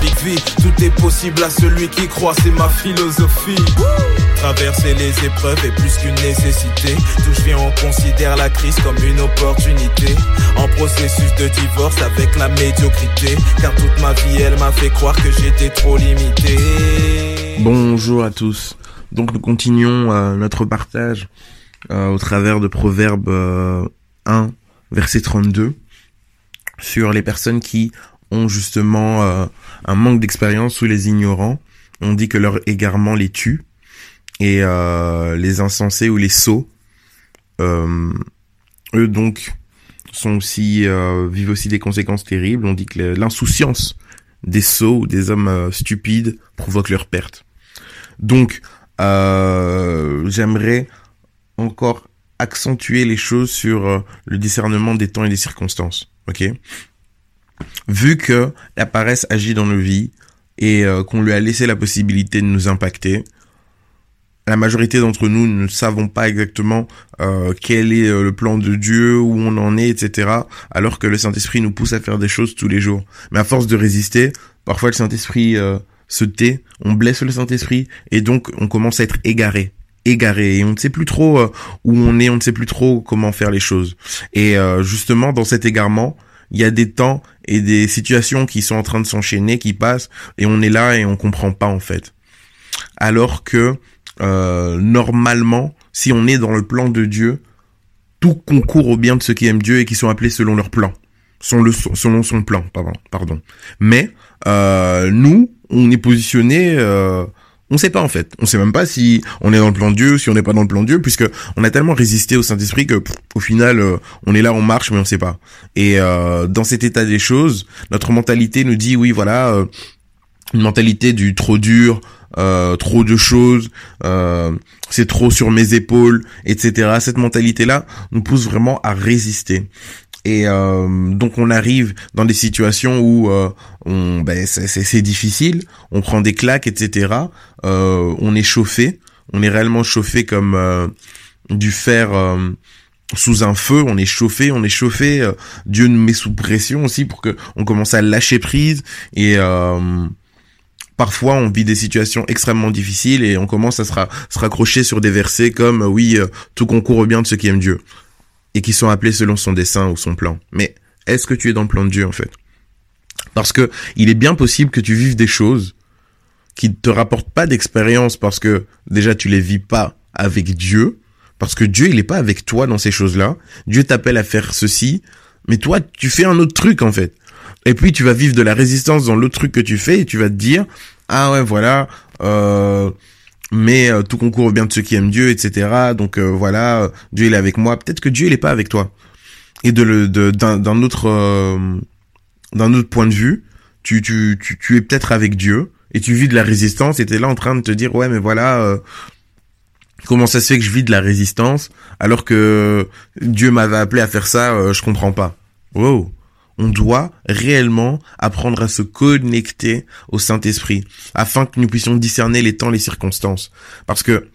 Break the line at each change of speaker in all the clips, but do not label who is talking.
Big V, tout est possible à celui qui croit, c'est ma philosophie. Traverser les épreuves est plus qu'une nécessité. D'où je viens, on considère la crise comme une opportunité. En processus de divorce avec la médiocrité. Car toute ma vie, elle m'a fait croire que j'étais trop limité.
Bonjour à tous. Donc nous continuons euh, notre partage euh, au travers de Proverbe euh, 1, verset 32, sur les personnes qui ont justement euh, un manque d'expérience ou les ignorants. On dit que leur égarement les tue et euh, les insensés ou les sots, euh, eux donc sont aussi euh, vivent aussi des conséquences terribles. On dit que l'insouciance des sots ou des hommes euh, stupides provoque leur perte. Donc euh, j'aimerais encore accentuer les choses sur euh, le discernement des temps et des circonstances. Ok? Vu que la paresse agit dans nos vies et euh, qu'on lui a laissé la possibilité de nous impacter, la majorité d'entre nous ne savons pas exactement euh, quel est le plan de Dieu, où on en est, etc. Alors que le Saint-Esprit nous pousse à faire des choses tous les jours. Mais à force de résister, parfois le Saint-Esprit se tait, on blesse le Saint-Esprit et donc on commence à être égaré égaré et on ne sait plus trop euh, où on est, on ne sait plus trop comment faire les choses. Et euh, justement dans cet égarement, il y a des temps et des situations qui sont en train de s'enchaîner, qui passent et on est là et on comprend pas en fait. Alors que euh, normalement, si on est dans le plan de Dieu, tout concourt au bien de ceux qui aiment Dieu et qui sont appelés selon leur plan, selon, le, selon son plan, pardon. pardon. Mais euh, nous, on est positionné, euh, on sait pas en fait, on sait même pas si on est dans le plan de Dieu, si on n'est pas dans le plan de Dieu, puisque on a tellement résisté au Saint Esprit que pff, au final, euh, on est là, on marche, mais on sait pas. Et euh, dans cet état des choses, notre mentalité nous dit oui, voilà, euh, une mentalité du trop dur, euh, trop de choses, euh, c'est trop sur mes épaules, etc. Cette mentalité-là nous pousse vraiment à résister. Et euh, donc on arrive dans des situations où euh, on, ben, c'est difficile, on prend des claques, etc. Euh, on est chauffé, on est réellement chauffé comme euh, du fer euh, sous un feu, on est chauffé, on est chauffé. euh, Dieu nous met sous pression aussi pour que on commence à lâcher prise et parfois on vit des situations extrêmement difficiles et on commence à se, se raccrocher sur des versets comme oui tout concourt au bien de ceux qui aiment Dieu et qui sont appelés selon son dessein ou son plan. Mais est-ce que tu es dans le plan de Dieu en fait? Parce que il est bien possible que tu vives des choses qui ne te rapportent pas d'expérience parce que déjà tu les vis pas avec Dieu parce que Dieu il est pas avec toi dans ces choses-là. Dieu t'appelle à faire ceci, mais toi tu fais un autre truc en fait. Et puis tu vas vivre de la résistance dans l'autre truc que tu fais et tu vas te dire ah ouais voilà euh, mais euh, tout concourt au bien de ceux qui aiment Dieu etc. Donc euh, voilà euh, Dieu il est avec moi. Peut-être que Dieu il est pas avec toi. Et de le de d'un d'un autre euh, d'un autre point de vue, tu tu tu, tu es peut-être avec Dieu et tu vis de la résistance et t'es là en train de te dire ouais mais voilà euh, comment ça se fait que je vis de la résistance alors que Dieu m'avait appelé à faire ça je comprends pas wow on doit réellement apprendre à se connecter au Saint-Esprit afin que nous puissions discerner les temps les circonstances parce que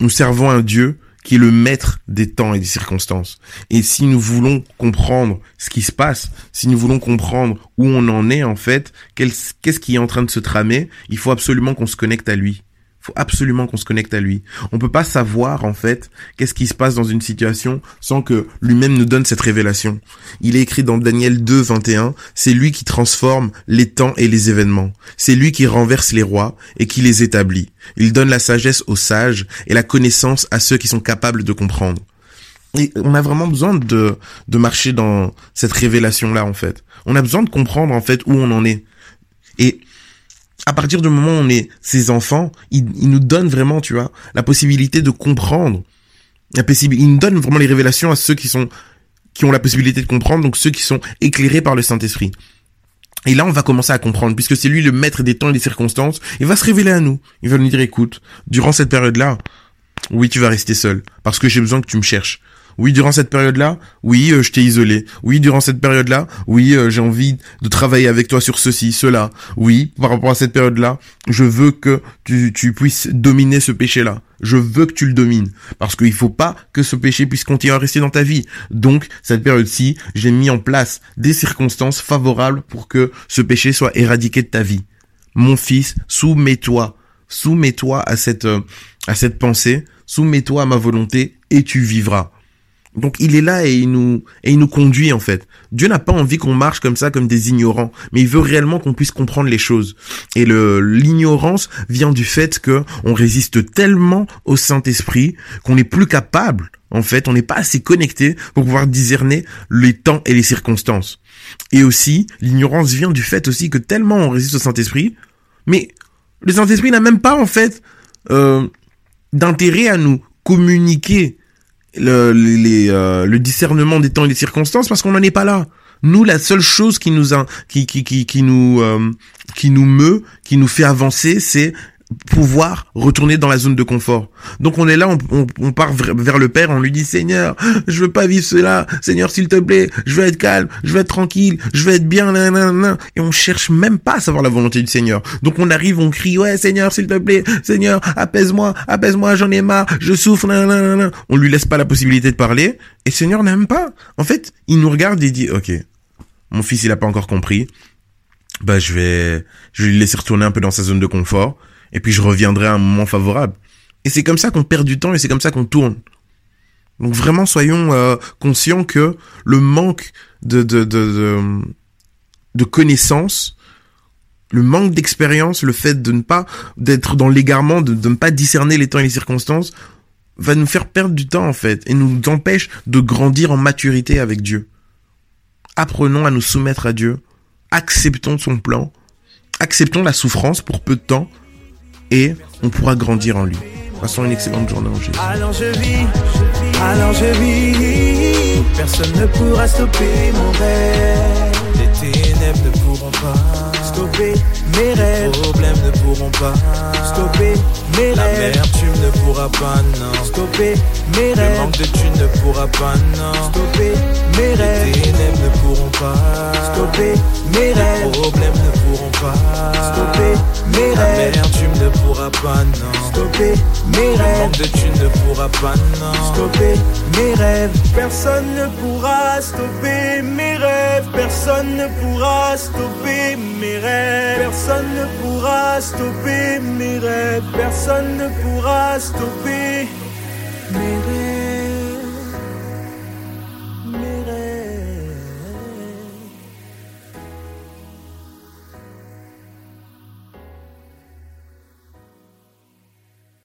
nous servons un Dieu qui est le maître des temps et des circonstances. Et si nous voulons comprendre ce qui se passe, si nous voulons comprendre où on en est en fait, qu'est-ce qui est en train de se tramer, il faut absolument qu'on se connecte à lui. Faut absolument qu'on se connecte à lui. On peut pas savoir en fait qu'est-ce qui se passe dans une situation sans que lui-même nous donne cette révélation. Il est écrit dans Daniel 2, 21, c'est lui qui transforme les temps et les événements. C'est lui qui renverse les rois et qui les établit. Il donne la sagesse aux sages et la connaissance à ceux qui sont capables de comprendre. Et on a vraiment besoin de, de marcher dans cette révélation-là, en fait. On a besoin de comprendre, en fait, où on en est. Et à partir du moment où on est ses enfants, il, nous donne vraiment, tu vois, la possibilité de comprendre. La possibi- il nous donne vraiment les révélations à ceux qui sont, qui ont la possibilité de comprendre, donc ceux qui sont éclairés par le Saint-Esprit. Et là, on va commencer à comprendre, puisque c'est lui le maître des temps et des circonstances. Il va se révéler à nous. Il va nous dire, écoute, durant cette période-là, oui, tu vas rester seul, parce que j'ai besoin que tu me cherches. Oui, durant cette période-là, oui, euh, je t'ai isolé. Oui, durant cette période-là, oui, euh, j'ai envie de travailler avec toi sur ceci, cela. Oui, par rapport à cette période-là, je veux que tu, tu puisses dominer ce péché-là. Je veux que tu le domines. Parce qu'il faut pas que ce péché puisse continuer à rester dans ta vie. Donc, cette période-ci, j'ai mis en place des circonstances favorables pour que ce péché soit éradiqué de ta vie. Mon fils, soumets-toi. Soumets-toi à cette, euh, à cette pensée. Soumets-toi à ma volonté et tu vivras. Donc il est là et il nous et il nous conduit en fait. Dieu n'a pas envie qu'on marche comme ça comme des ignorants, mais il veut réellement qu'on puisse comprendre les choses. Et le l'ignorance vient du fait que on résiste tellement au Saint-Esprit qu'on n'est plus capable en fait, on n'est pas assez connecté pour pouvoir discerner les temps et les circonstances. Et aussi, l'ignorance vient du fait aussi que tellement on résiste au Saint-Esprit, mais le Saint-Esprit n'a même pas en fait euh, d'intérêt à nous communiquer le, euh, le discernement des temps et des circonstances parce qu'on n'en est pas là. Nous, la seule chose qui nous a, qui, qui, qui, qui nous, euh, qui nous meut, qui nous fait avancer, c'est pouvoir retourner dans la zone de confort. Donc on est là, on, on, part vers le Père, on lui dit Seigneur, je veux pas vivre cela, Seigneur s'il te plaît, je veux être calme, je veux être tranquille, je veux être bien, nan, et on cherche même pas à savoir la volonté du Seigneur. Donc on arrive, on crie ouais Seigneur s'il te plaît, Seigneur apaise-moi, apaise-moi, j'en ai marre, je souffre, nan, on lui laisse pas la possibilité de parler, et Seigneur n'aime pas. En fait, il nous regarde et dit ok, mon fils il a pas encore compris, bah je vais, je vais lui laisser retourner un peu dans sa zone de confort et puis je reviendrai à un moment favorable. Et c'est comme ça qu'on perd du temps et c'est comme ça qu'on tourne. Donc vraiment soyons euh, conscients que le manque de de de, de, connaissances, le manque d'expérience, le fait de ne pas d'être dans l'égarement, de, de ne pas discerner les temps et les circonstances, va nous faire perdre du temps en fait et nous empêche de grandir en maturité avec Dieu. Apprenons à nous soumettre à Dieu, acceptons son plan, acceptons la souffrance pour peu de temps et on pourra grandir en lui. Passons une excellente journée en Jésus.
Alors je vis, alors je vis, personne ne pourra stopper mon rêve. Les ténèbres ne pourront pas stopper mes rêves. Les problèmes ne pourront pas stopper mes La rêves. La tu ne pourras pas, non. Stopper mes rêves. Le manque de tu ne pourras pas, non. Stopper mes rêves. Les ténèbres ne pourront pas stopper mes rêves. Les problèmes ne pourront pas stopper mes rêves. La tu ne mes rêves. De tu ne pourras pas, non. Stopper mes rêves. Personne ne pourra stopper mes rêves. Personne ne pourra stopper mes rêves. Personne ne pourra stopper mes rêves. Personne ne pourra stopper